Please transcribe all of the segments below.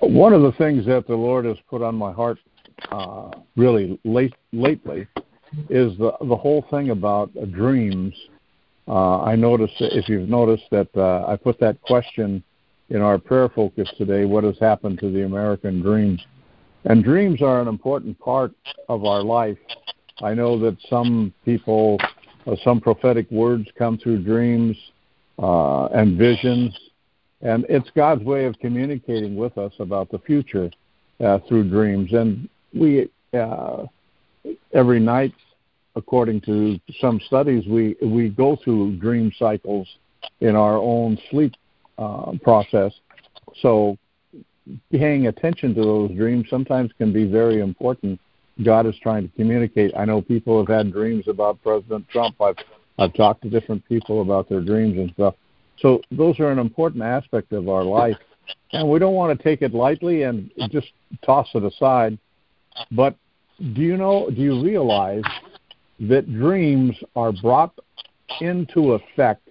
One of the things that the Lord has put on my heart uh, really late, lately is the, the whole thing about dreams. Uh, I noticed, if you've noticed, that uh, I put that question in our prayer focus today what has happened to the American dream? And dreams are an important part of our life. I know that some people, uh, some prophetic words come through dreams uh, and visions, and it's God's way of communicating with us about the future uh, through dreams. And we, uh, every night, according to some studies, we, we go through dream cycles in our own sleep uh, process. So paying attention to those dreams sometimes can be very important. God is trying to communicate. I know people have had dreams about President Trump. I've I've talked to different people about their dreams and stuff. So those are an important aspect of our life, and we don't want to take it lightly and just toss it aside. But do you know? Do you realize that dreams are brought into effect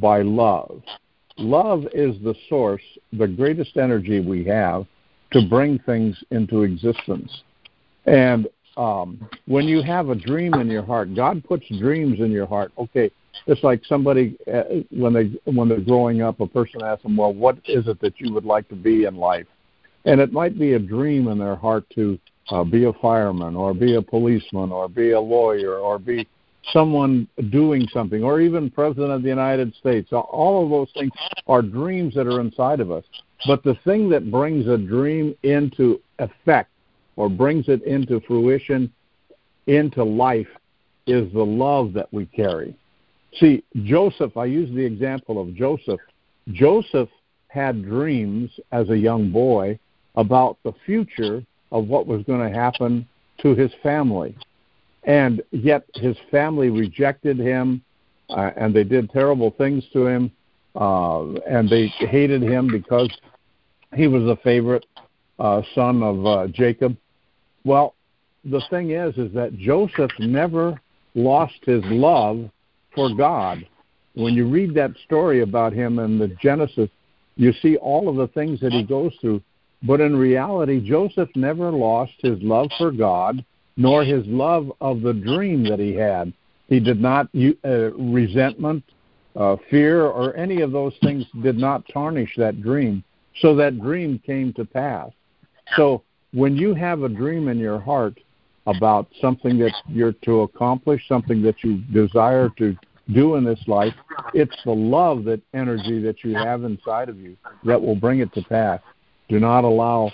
by love? Love is the source, the greatest energy we have to bring things into existence. And um, when you have a dream in your heart, God puts dreams in your heart. Okay, it's like somebody uh, when they when they're growing up, a person asks them, "Well, what is it that you would like to be in life?" And it might be a dream in their heart to uh, be a fireman, or be a policeman, or be a lawyer, or be someone doing something, or even President of the United States. All of those things are dreams that are inside of us. But the thing that brings a dream into effect or brings it into fruition, into life, is the love that we carry. See, Joseph, I use the example of Joseph. Joseph had dreams as a young boy about the future of what was going to happen to his family and yet his family rejected him, uh, and they did terrible things to him, uh, and they hated him because he was a favorite uh, son of uh, Jacob. Well, the thing is, is that Joseph never lost his love for God. When you read that story about him in the Genesis, you see all of the things that he goes through. But in reality, Joseph never lost his love for God nor his love of the dream that he had. He did not uh, resentment, uh, fear, or any of those things did not tarnish that dream. So that dream came to pass. So when you have a dream in your heart about something that you're to accomplish, something that you desire to do in this life, it's the love, that energy that you have inside of you that will bring it to pass. Do not allow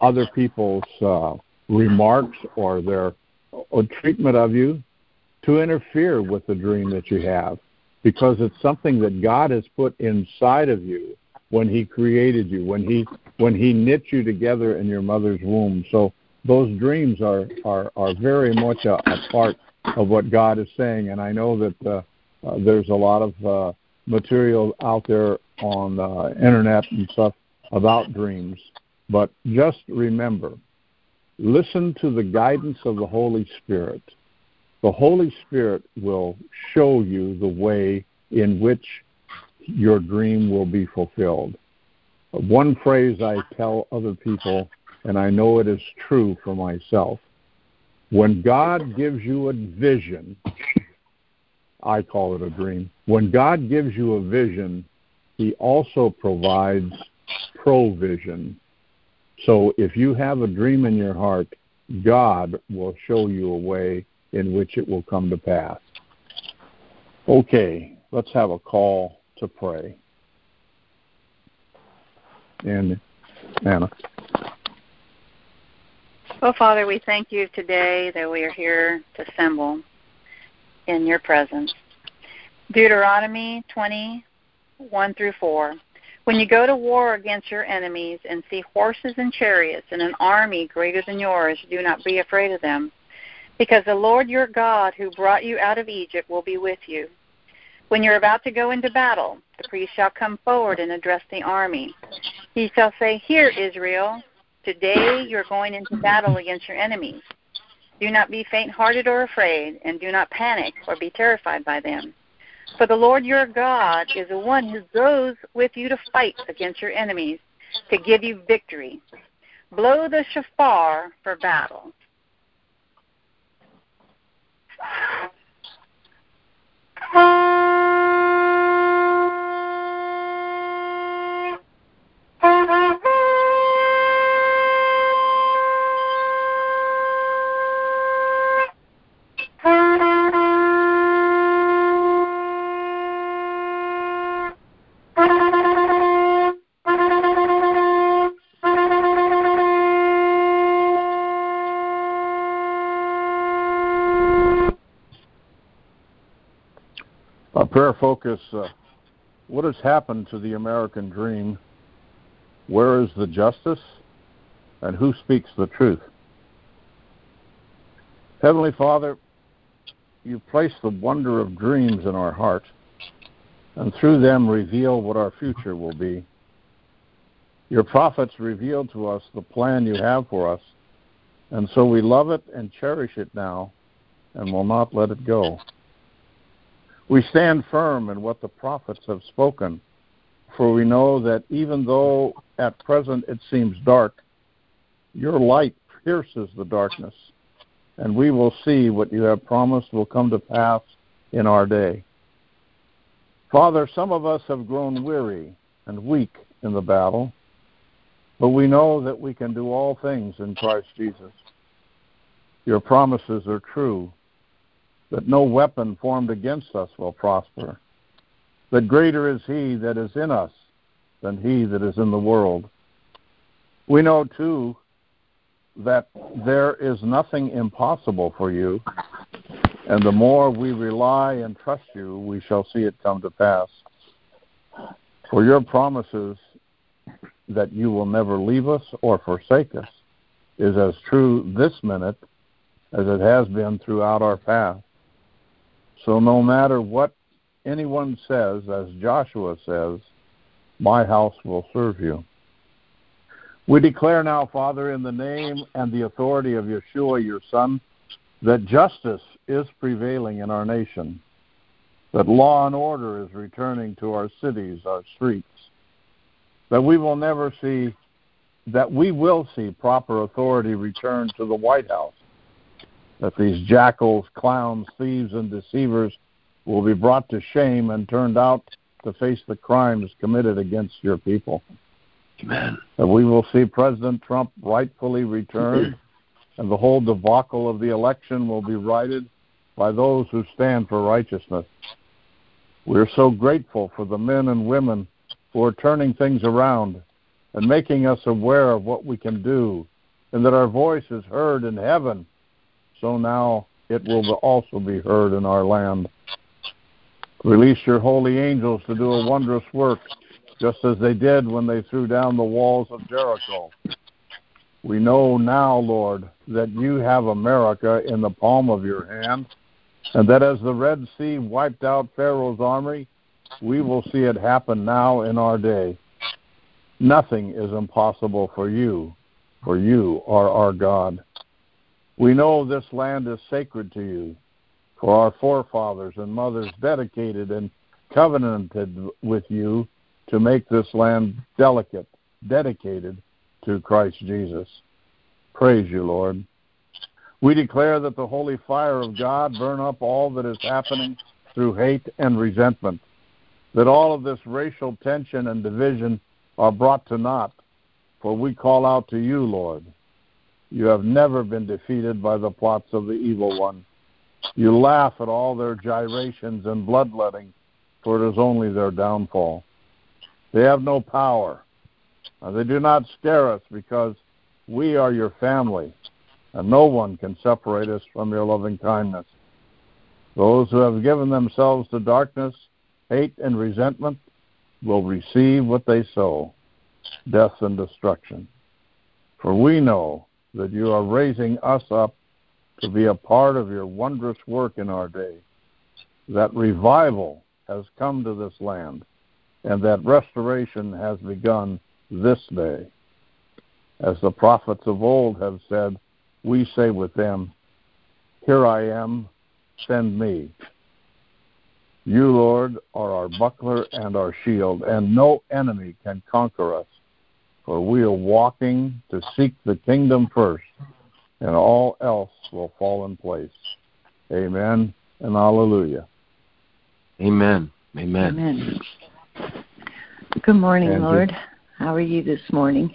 other people's uh, remarks or their or treatment of you to interfere with the dream that you have. Because it's something that God has put inside of you when he created you when he when he knit you together in your mother's womb. So those dreams are are are very much a, a part of what God is saying and I know that uh, uh, there's a lot of uh, material out there on the uh, internet and stuff about dreams but just remember Listen to the guidance of the Holy Spirit. The Holy Spirit will show you the way in which your dream will be fulfilled. One phrase I tell other people, and I know it is true for myself when God gives you a vision, I call it a dream. When God gives you a vision, He also provides provision. So if you have a dream in your heart, God will show you a way in which it will come to pass. Okay, let's have a call to pray. And Anna. Well, Father, we thank you today that we are here to assemble in your presence. Deuteronomy 20, 1 through 4. When you go to war against your enemies and see horses and chariots and an army greater than yours, do not be afraid of them, because the Lord your God who brought you out of Egypt will be with you. When you're about to go into battle, the priest shall come forward and address the army. He shall say, Hear, Israel, today you're going into battle against your enemies. Do not be faint hearted or afraid, and do not panic or be terrified by them. For the Lord your God is the one who goes with you to fight against your enemies, to give you victory. Blow the shofar for battle. prayer focus uh, what has happened to the American dream? Where is the justice? And who speaks the truth? Heavenly Father, you place the wonder of dreams in our heart, and through them reveal what our future will be. Your prophets reveal to us the plan you have for us, and so we love it and cherish it now and will not let it go. We stand firm in what the prophets have spoken, for we know that even though at present it seems dark, your light pierces the darkness, and we will see what you have promised will come to pass in our day. Father, some of us have grown weary and weak in the battle, but we know that we can do all things in Christ Jesus. Your promises are true, that no weapon formed against us will prosper. That greater is he that is in us than he that is in the world. We know, too, that there is nothing impossible for you, and the more we rely and trust you, we shall see it come to pass. For your promises that you will never leave us or forsake us is as true this minute as it has been throughout our past. So no matter what anyone says, as Joshua says, my house will serve you. We declare now, Father, in the name and the authority of Yeshua, your Son, that justice is prevailing in our nation, that law and order is returning to our cities, our streets, that we will never see, that we will see proper authority return to the White House, that these jackals, clowns, thieves, and deceivers will be brought to shame and turned out to face the crimes committed against your people. Amen. That we will see President Trump rightfully returned, and the whole debacle of the election will be righted by those who stand for righteousness. We are so grateful for the men and women who are turning things around and making us aware of what we can do, and that our voice is heard in heaven so now it will also be heard in our land. Release your holy angels to do a wondrous work, just as they did when they threw down the walls of Jericho. We know now, Lord, that you have America in the palm of your hand, and that as the Red Sea wiped out Pharaoh's army, we will see it happen now in our day. Nothing is impossible for you, for you are our God. We know this land is sacred to you, for our forefathers and mothers dedicated and covenanted with you to make this land delicate, dedicated to Christ Jesus. Praise you, Lord. We declare that the holy fire of God burn up all that is happening through hate and resentment, that all of this racial tension and division are brought to naught, for we call out to you, Lord, you have never been defeated by the plots of the evil one. You laugh at all their gyrations and bloodletting, for it is only their downfall. They have no power. And they do not scare us because we are your family, and no one can separate us from your loving kindness. Those who have given themselves to darkness, hate, and resentment will receive what they sow death and destruction. For we know that you are raising us up to be a part of your wondrous work in our day. That revival has come to this land, and that restoration has begun this day. As the prophets of old have said, we say with them, Here I am, send me. You, Lord, are our buckler and our shield, and no enemy can conquer us, for we are walking to seek the kingdom first, and all else will fall in place. Amen and hallelujah. Amen. Amen. Amen. Good morning, Andrew. Lord. How are you this morning?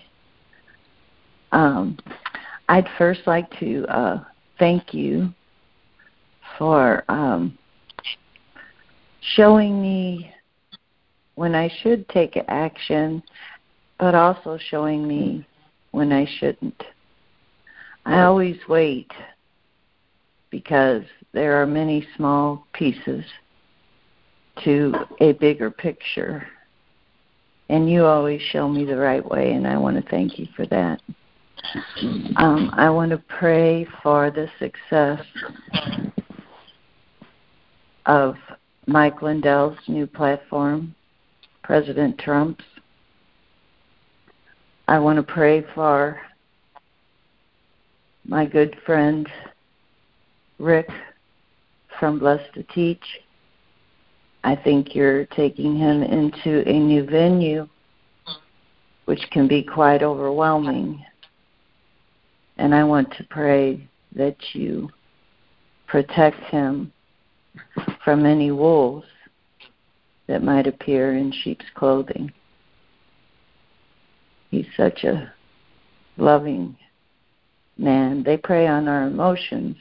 Um, I'd first like to uh, thank you for um, showing me when I should take action, but also showing me when I shouldn't. I always wait because there are many small pieces to a bigger picture. And you always show me the right way, and I want to thank you for that. Um, I want to pray for the success of Mike Lindell's new platform, President Trump's. I want to pray for my good friend Rick from Blessed to Teach. I think you're taking him into a new venue, which can be quite overwhelming. And I want to pray that you protect him from any wolves that might appear in sheep's clothing. He's such a loving man. They prey on our emotions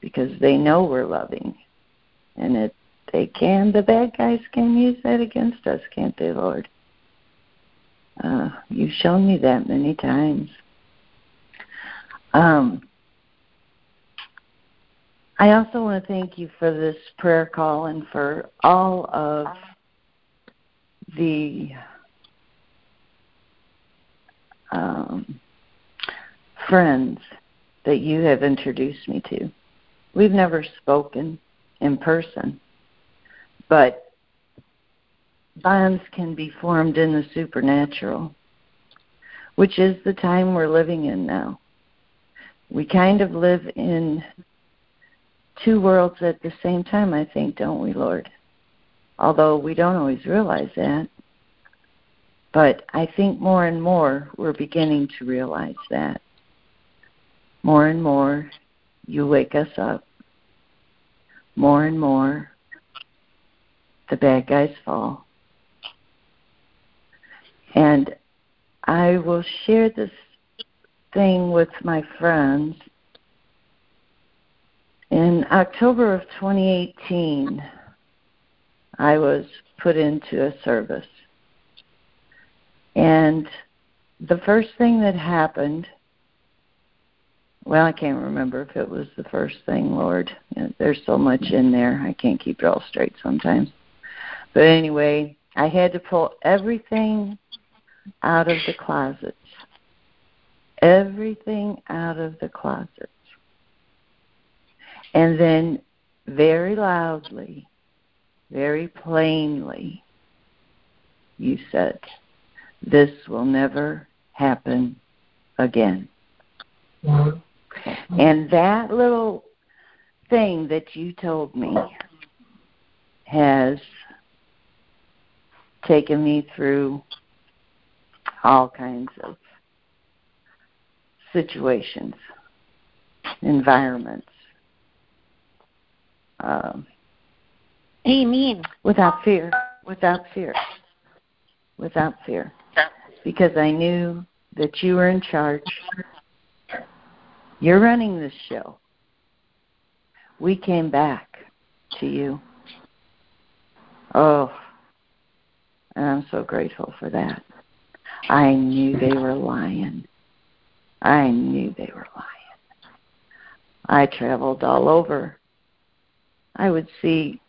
because they know we're loving. And it they can the bad guys can use that against us, can't they, Lord? Uh, you've shown me that many times. Um, I also want to thank you for this prayer call and for all of the um, friends that you have introduced me to. We've never spoken in person, but bonds can be formed in the supernatural, which is the time we're living in now. We kind of live in two worlds at the same time, I think, don't we, Lord? Although we don't always realize that. But I think more and more we're beginning to realize that. More and more you wake us up. More and more the bad guys fall. And I will share this thing with my friends. In October of 2018, I was put into a service. And the first thing that happened, well, I can't remember if it was the first thing, Lord. There's so much in there, I can't keep it all straight sometimes. But anyway, I had to pull everything out of the closets. Everything out of the closets. And then very loudly, very plainly, you said, This will never happen again. And that little thing that you told me has taken me through all kinds of situations, environments. Um, Amen. Without fear, without fear, without fear, because I knew that you were in charge. You're running this show. We came back to you. Oh, and I'm so grateful for that. I knew they were lying. I knew they were lying. I traveled all over. I would see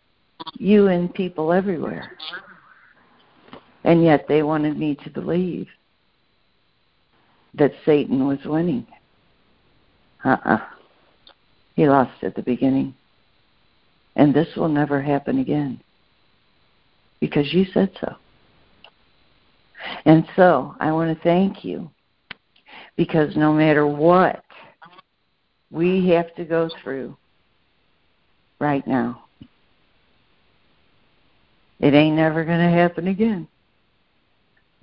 you and people everywhere. And yet they wanted me to believe that Satan was winning. Uh uh He lost at the beginning. And this will never happen again. Because you said so. And so I want to thank you because no matter what we have to go through right now, It ain't never going to happen again.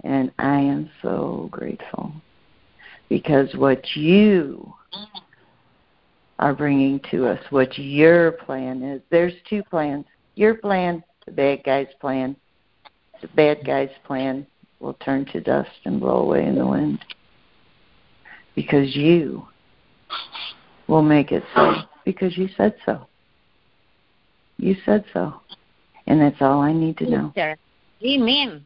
And I am so grateful because what you are bringing to us, what your plan is, there's two plans. Your plan, the bad guy's plan. The bad guy's plan will turn to dust and blow away in the wind because you will make it so because you said so. You said so. And that's all I need to know. Amen.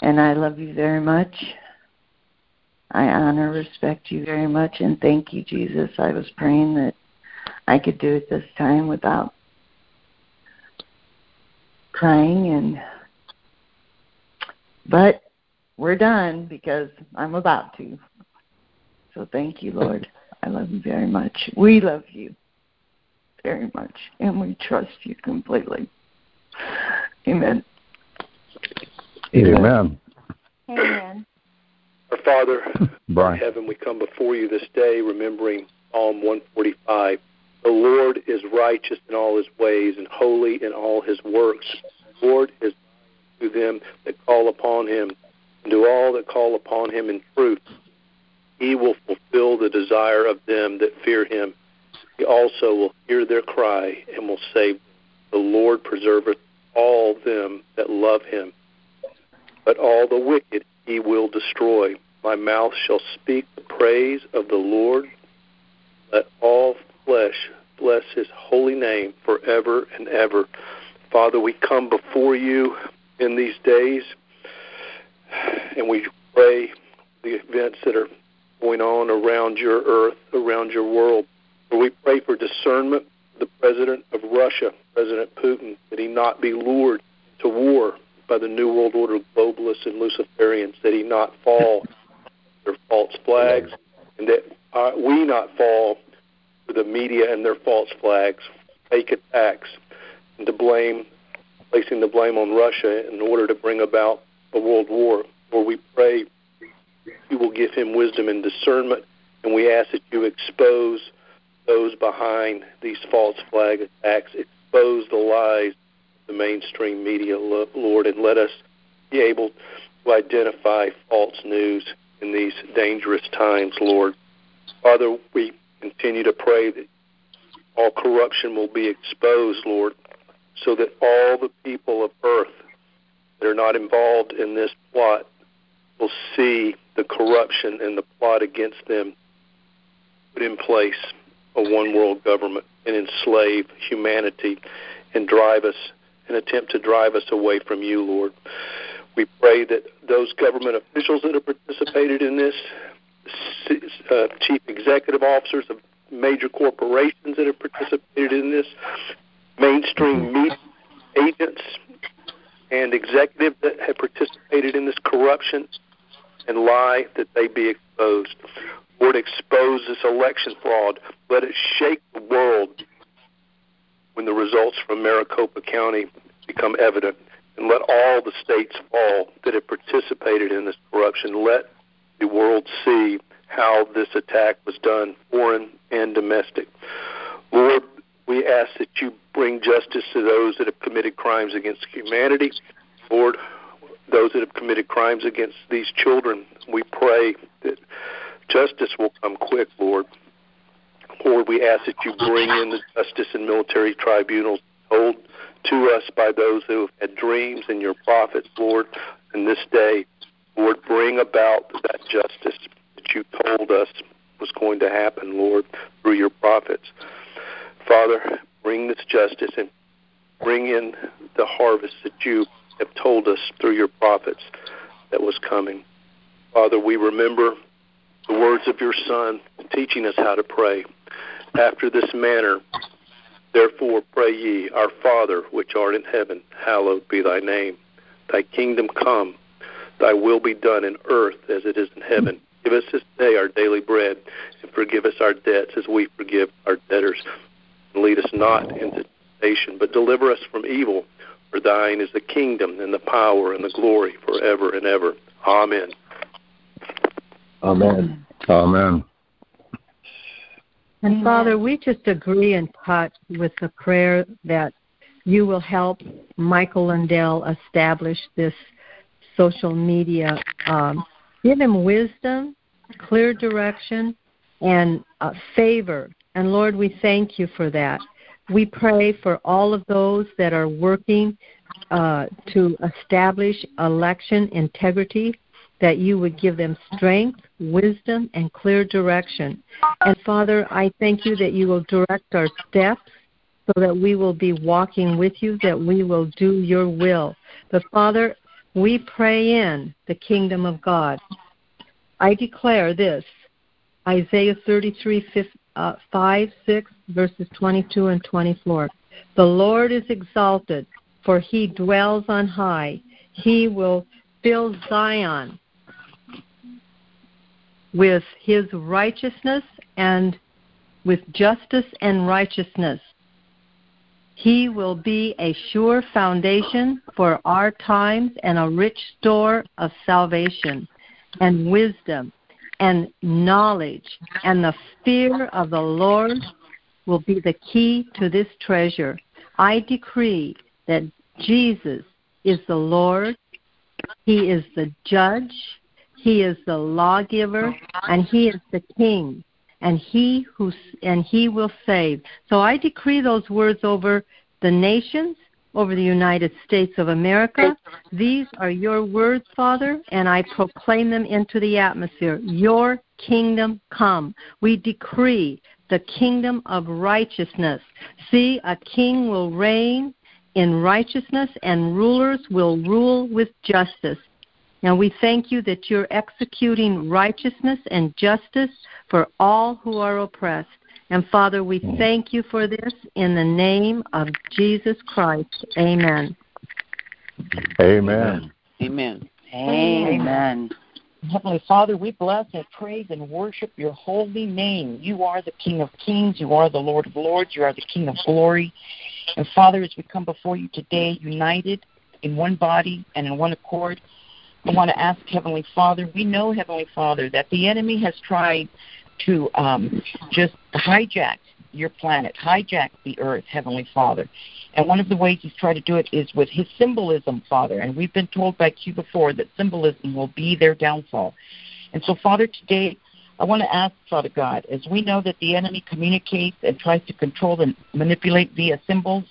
And I love you very much. I honor, respect you very much, and thank you, Jesus. I was praying that I could do it this time without crying and but we're done because I'm about to. So thank you, Lord. I love you very much. We love you very much, and we trust you completely. Amen. Amen. Amen. Our Father Brian. in heaven, we come before you this day remembering Psalm 145. The Lord is righteous in all his ways and holy in all his works. The Lord is to them that call upon him and to all that call upon him in truth. He will fulfill the desire of them that fear him. He also will hear their cry and will save. The Lord preserveth all them that love him. But all the wicked he will destroy. My mouth shall speak the praise of the Lord. Let all flesh bless his holy name forever and ever. Father, we come before you in these days and we pray the events that are going on around your earth, around your world. We pray for discernment the president of Russia, President Putin, that he not be lured to war by the New World Order globalists and Luciferians, that he not fall their false flags, and that uh, we not fall for the media and their false flags, fake attacks, and to blame, placing the blame on Russia in order to bring about a world war. Where we pray you will give him wisdom and discernment, and we ask that you expose those behind these false flag attacks, expose the lies the mainstream media, Lord, and let us be able to identify false news in these dangerous times, Lord. Father, we continue to pray that all corruption will be exposed, Lord, so that all the people of earth that are not involved in this plot will see the corruption and the plot against them put in place a one world government and enslave humanity and drive us and attempt to drive us away from you, Lord. We pray that those government officials that have participated in this, uh, chief executive officers of major corporations that have participated in this, mainstream media agents and executives that have participated in this corruption and lie that they be exposed. Lord, expose this election fraud. Let it shake the world when the results from Maricopa County become evident and let all the states fall that have participated in this corruption. Let the world see how this attack was done, foreign and domestic. Lord, we ask that you bring justice to those that have committed crimes against humanity. Lord, those that have committed crimes against these children, we pray that justice will come quick, Lord. Lord, we ask that you bring in the justice and military tribunals told to us by those who have had dreams and your prophets, Lord, in this day. Lord, bring about that justice that you told us was going to happen, Lord, through your prophets. Father, bring this justice and bring in the harvest that you have told us through your prophets that was coming. Father, we remember the words of your Son teaching us how to pray. After this manner, Therefore pray ye, Our Father, which art in heaven, hallowed be thy name. Thy kingdom come, thy will be done in earth as it is in heaven. Give us this day our daily bread, and forgive us our debts as we forgive our debtors. And lead us not into temptation, but deliver us from evil. For thine is the kingdom, and the power, and the glory forever and ever. Amen. Amen. Amen. And Amen. Father, we just agree and touch with the prayer that you will help Michael Lindell establish this social media. Um, give him wisdom, clear direction, and uh, favor. And Lord, we thank you for that. We pray for all of those that are working uh, to establish election integrity, that you would give them strength, wisdom, and clear direction. And Father, I thank you that you will direct our steps so that we will be walking with you, that we will do your will. But Father, we pray in the kingdom of God. I declare this Isaiah 33 uh, 5, 6, verses 22 and 24. The Lord is exalted, for he dwells on high. He will fill Zion with his righteousness and with justice and righteousness. He will be a sure foundation for our times and a rich store of salvation and wisdom and knowledge. And the fear of the Lord will be the key to this treasure. I decree that Jesus is the Lord, He is the judge, He is the lawgiver, and He is the King and he who and he will save. So I decree those words over the nations, over the United States of America. These are your words, Father, and I proclaim them into the atmosphere. Your kingdom come. We decree the kingdom of righteousness. See, a king will reign in righteousness, and rulers will rule with justice. Now we thank you that you're executing righteousness and justice for all who are oppressed. And Father, we thank you for this in the name of Jesus Christ. Amen. Amen. Amen. Amen. Heavenly Father, we bless and praise and worship your holy name. You are the King of kings. You are the Lord of lords. You are the King of glory. And Father, as we come before you today, united in one body and in one accord, I want to ask Heavenly Father, we know, Heavenly Father, that the enemy has tried to um, just hijack your planet, hijack the earth, Heavenly Father. And one of the ways he's tried to do it is with his symbolism, Father. And we've been told by Q before that symbolism will be their downfall. And so, Father, today I want to ask, Father God, as we know that the enemy communicates and tries to control and manipulate via symbols,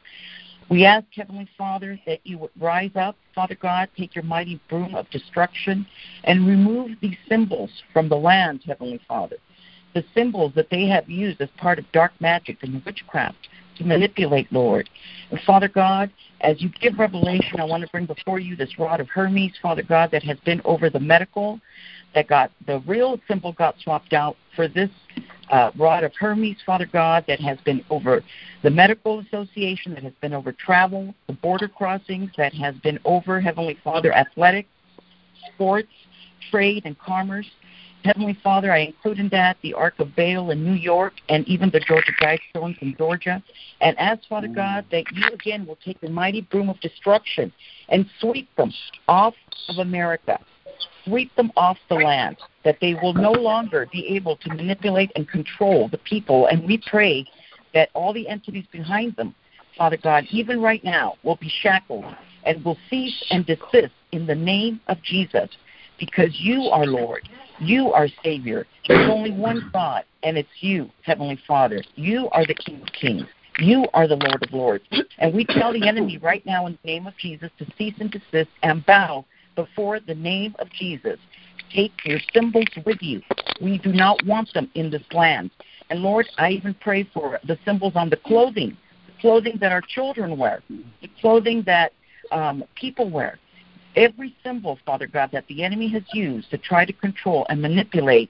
we ask, Heavenly Father, that you would rise up, Father God, take your mighty broom of destruction, and remove these symbols from the land, Heavenly Father. The symbols that they have used as part of dark magic and witchcraft to manipulate, Lord. And Father God, as you give revelation, I want to bring before you this rod of Hermes, Father God, that has been over the medical, that got the real symbol got swapped out for this uh, rod of Hermes, Father God, that has been over the medical association, that has been over travel, the border crossings, that has been over, Heavenly Father, athletics, sports, trade, and commerce. Heavenly Father, I include in that the Ark of Baal in New York and even the Georgia Guidestones in Georgia. And ask, Father God, that you again will take the mighty broom of destruction and sweep them off of America, sweep them off the land, that they will no longer be able to manipulate and control the people. And we pray that all the entities behind them, Father God, even right now, will be shackled and will cease and desist in the name of Jesus because you are Lord. You are Savior. There's only one God, and it's you, Heavenly Father. You are the King of Kings. You are the Lord of Lords. And we tell the enemy right now in the name of Jesus to cease and desist and bow before the name of Jesus. Take your symbols with you. We do not want them in this land. And Lord, I even pray for the symbols on the clothing, the clothing that our children wear, the clothing that um, people wear every symbol, Father God, that the enemy has used to try to control and manipulate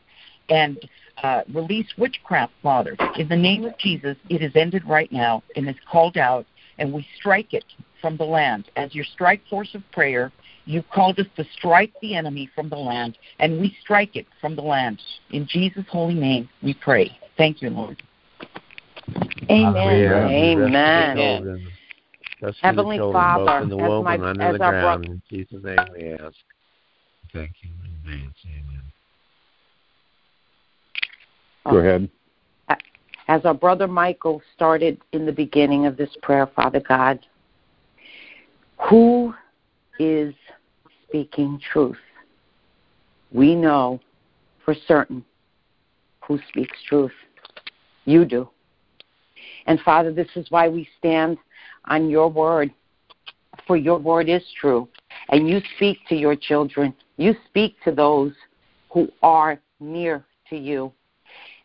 and uh, release witchcraft, Father. In the name of Jesus, it is ended right now and is called out, and we strike it from the land. As your strike force of prayer, you called us to strike the enemy from the land, and we strike it from the land. In Jesus' holy name, we pray. Thank you, Lord. Amen. Amen. Rescue Heavenly children, Father, in the as womb my- and under as the our ground. bro- in Jesus' name we ask. Thank you in advance. Amen. Go ahead. Uh, as our brother Michael started in the beginning of this prayer, Father God, Who is speaking truth? We know for certain who speaks truth. You do. And Father, this is why we stand on your word, for your word is true. And you speak to your children, you speak to those who are near to you.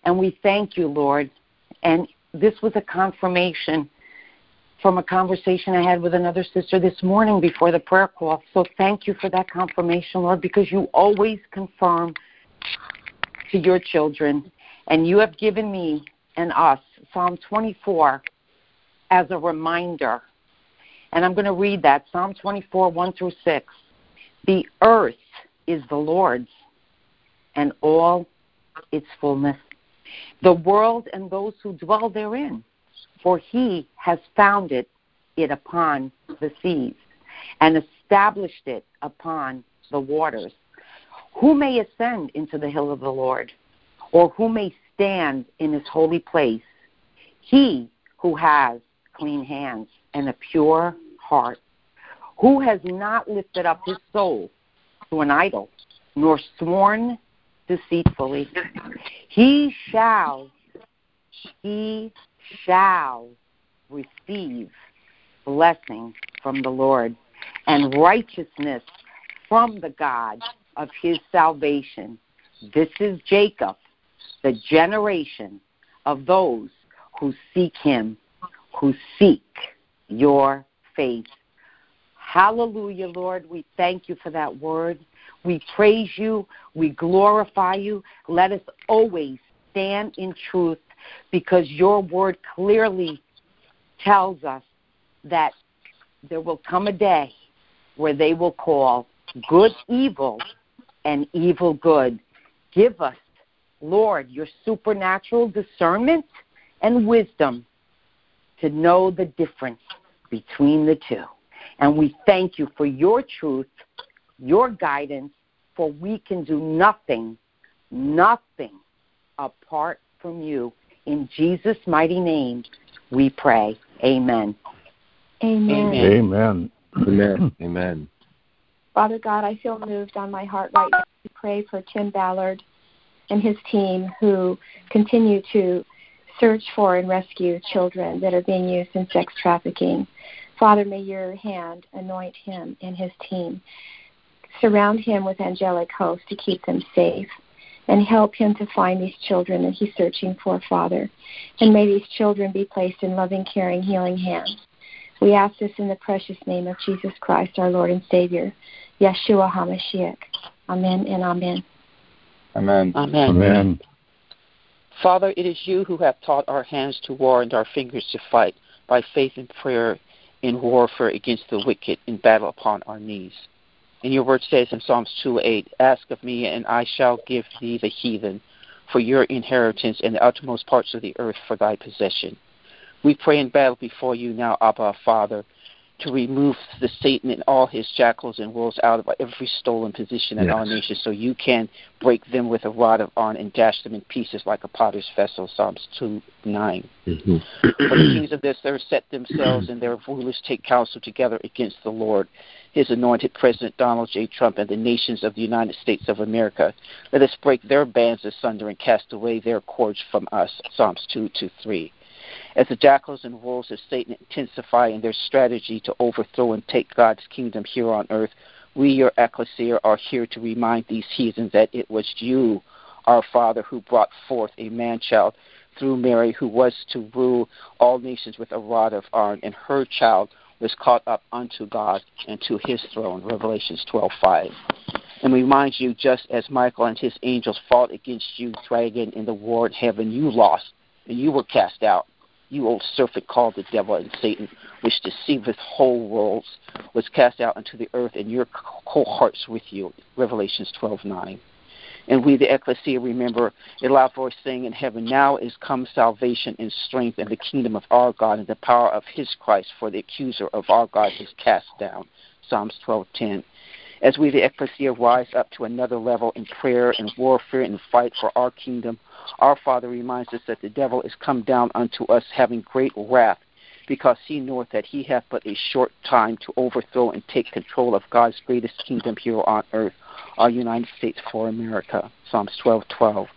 And we thank you, Lord. And this was a confirmation from a conversation I had with another sister this morning before the prayer call. So thank you for that confirmation, Lord, because you always confirm to your children. And you have given me and us Psalm 24 as a reminder. And I'm going to read that Psalm 24, 1 through 6. The earth is the Lord's and all its fullness, the world and those who dwell therein. For he has founded it upon the seas and established it upon the waters. Who may ascend into the hill of the Lord, or who may stand in his holy place? He who has clean hands and a pure heart, who has not lifted up his soul to an idol, nor sworn deceitfully. He shall, he shall receive blessing from the Lord and righteousness from the God of his salvation. This is Jacob, the generation of those who seek him, who seek your face. Hallelujah, Lord. We thank you for that word. We praise you. We glorify you. Let us always stand in truth because your word clearly tells us that there will come a day where they will call good evil and evil good. Give us, Lord, your supernatural discernment and wisdom to know the difference between the two. And we thank you for your truth, your guidance, for we can do nothing, nothing apart from you. In Jesus' mighty name, we pray. Amen. Amen. Amen. Amen. Amen. Father God, I feel moved on my heart right now to pray for Tim Ballard and his team who continue to search for and rescue children that are being used in sex trafficking. Father, may your hand anoint him and his team. Surround him with angelic hosts to keep them safe and help him to find these children that he's searching for, Father. And may these children be placed in loving, caring, healing hands. We ask this in the precious name of Jesus Christ, our Lord and Savior, Yeshua HaMashiach. Amen and amen. Amen. Amen. Amen. Father, it is you who have taught our hands to war and our fingers to fight by faith and prayer in warfare against the wicked in battle upon our knees. And your word says in Psalms 2 8, Ask of me, and I shall give thee the heathen for your inheritance and the uttermost parts of the earth for thy possession. We pray in battle before you now, Abba, Father, to remove the Satan and all his jackals and wolves out of every stolen position in Yes. our nation so you can break them with a rod of iron and dash them in pieces like a potter's vessel, Psalms 2 9. Mm-hmm. For the kings of this earth set themselves and their rulers take counsel together against the Lord, his anointed President Donald J. Trump, and the nations of the United States of America. Let us break their bands asunder and cast away their cords from us. Psalms 2 to 3. As the jackals and wolves of Satan intensify in their strategy to overthrow and take God's kingdom here on earth, we, your ecclesia, are here to remind these heathens that it was you, our Father, who brought forth a man child through Mary, who was to rule all nations with a rod of iron, and her child was caught up unto God and to his throne. Revelations 12:5. And we remind you, just as Michael and his angels fought against you, dragon, in the war in heaven, you lost, and you were cast out. You old serpent called the devil and Satan, which deceiveth whole worlds, was cast out into the earth, and your cohorts with you. Revelations 12:9. And we, the ecclesia, remember a loud voice saying in heaven, Now is come salvation and strength and the kingdom of our God and the power of his Christ, for the accuser of our God is cast down. Psalms 12:10. As we, the ecclesia, rise up to another level in prayer and warfare and fight for our kingdom, our Father reminds us that the devil is come down unto us having great wrath, because he knoweth that he hath but a short time to overthrow and take control of God's greatest kingdom here on earth, our United States for America. Psalms 12:12.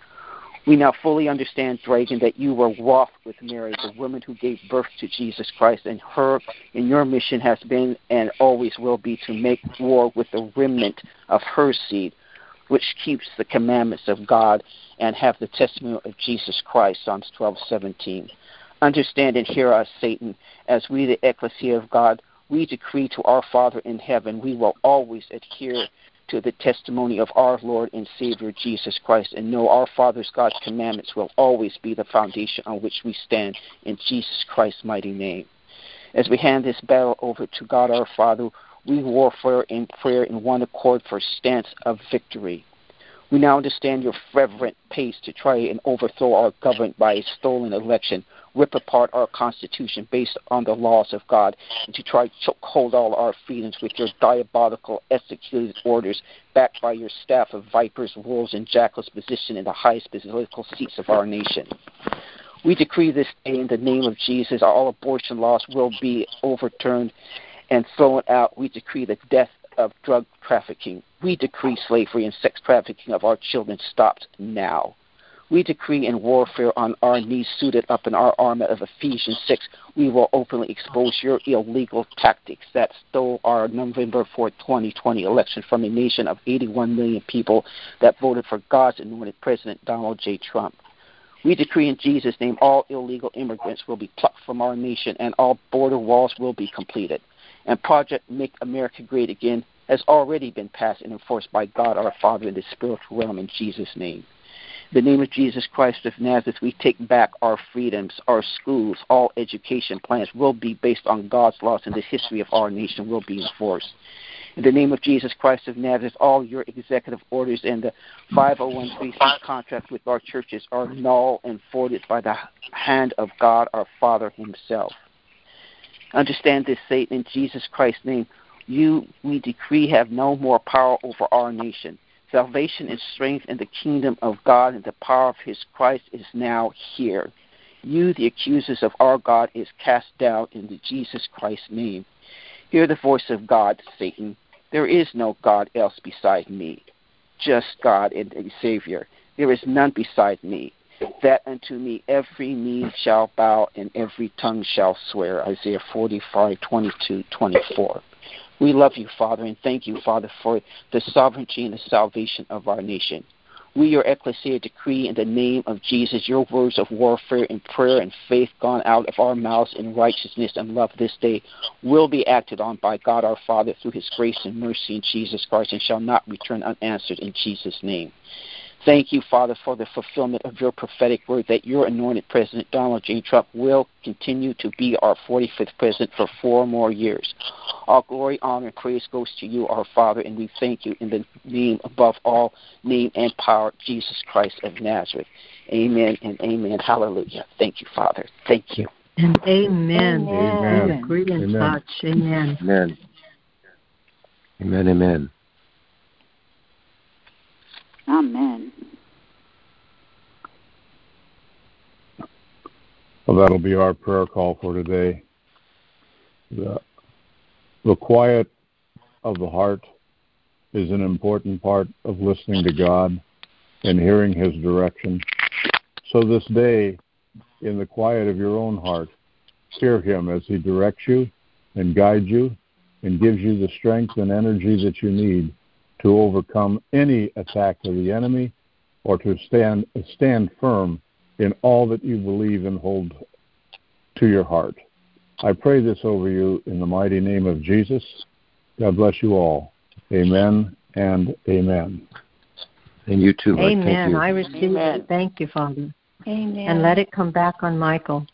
We now fully understand, Dragon, that you were wroth with Mary, the woman who gave birth to Jesus Christ, and her and your mission has been and always will be to make war with the remnant of her seed, which keeps the commandments of God and have the testimony of Jesus Christ. Psalms 12:17. Understand and hear us, Satan, as we, the ecclesia of God, we decree to our Father in heaven, we will always adhere to the testimony of our Lord and Savior Jesus Christ and know our Father's God's commandments will always be the foundation on which we stand in Jesus Christ's mighty name. As we hand this battle over to God our Father, we warfare in prayer in one accord for a stance of victory. We now understand your fervent pace to try and overthrow our government by a stolen election, rip apart our Constitution based on the laws of God, and to try to hold all our freedoms with your diabolical executed orders, backed by your staff of vipers, wolves, and jackals positioned in the highest political seats of our nation. We decree this day in the name of Jesus, all abortion laws will be overturned and thrown out. We decree the death of drug trafficking. We decree slavery and sex trafficking of our children stopped now. We decree in warfare on our knees, suited up in our armor of Ephesians 6, we will openly expose your illegal tactics that stole our November 4, 2020 election from a nation of 81 million people that voted for God's anointed President Donald J. Trump. We decree in Jesus' name all illegal immigrants will be plucked from our nation and all border walls will be completed. And Project Make America Great Again has already been passed and enforced by God our Father in the spiritual realm in Jesus' name. The name of Jesus Christ of Nazareth, we take back our freedoms, our schools, all education plans will be based on God's laws, and the history of our nation will be enforced. In the name of Jesus Christ of Nazareth, all your executive orders and the 501c contract with our churches are null and voided by the hand of God our Father Himself. Understand this, Satan, in Jesus Christ's name. You, we decree, have no more power over our nation. Salvation and strength in the kingdom of God and the power of his Christ is now here. You, the accusers of our God, is cast down in the Jesus Christ's name. Hear the voice of God, Satan. There is no God else beside me, just God and a Savior. There is none beside me. That unto me every knee shall bow and every tongue shall swear. Isaiah 45, 22, 24. We love you, Father, and thank you, Father, for the sovereignty and the salvation of our nation. We, your ecclesia, decree in the name of Jesus your words of warfare and prayer and faith gone out of our mouths in righteousness and love this day will be acted on by God our Father through his grace and mercy in Jesus Christ and shall not return unanswered in Jesus' name. Thank you, Father, for the fulfillment of your prophetic word that your anointed President Donald J. Trump will continue to be our 45th president for four more years. All glory, honor, and praise goes to you, our Father, and we thank you in the name above all name and power, Jesus Christ of Nazareth. Amen and amen. Hallelujah. Thank you, Father. Thank you. And amen. Amen. We agree and Amen. touch. Amen. Amen. Amen. Amen. Amen. Well, that'll be our prayer call for today. The, the quiet of the heart is an important part of listening to God and hearing His direction. So this day, in the quiet of your own heart, hear Him as He directs you and guides you and gives you the strength and energy that you need to overcome any attack of the enemy or to stand stand firm in all that you believe and hold to your heart. I pray this over you in the mighty name of Jesus. God bless you all. Amen and amen. And you too, Mike. Thank Amen. you. I receive Amen. it. Thank you, Father. Amen. And let it come back on Michael.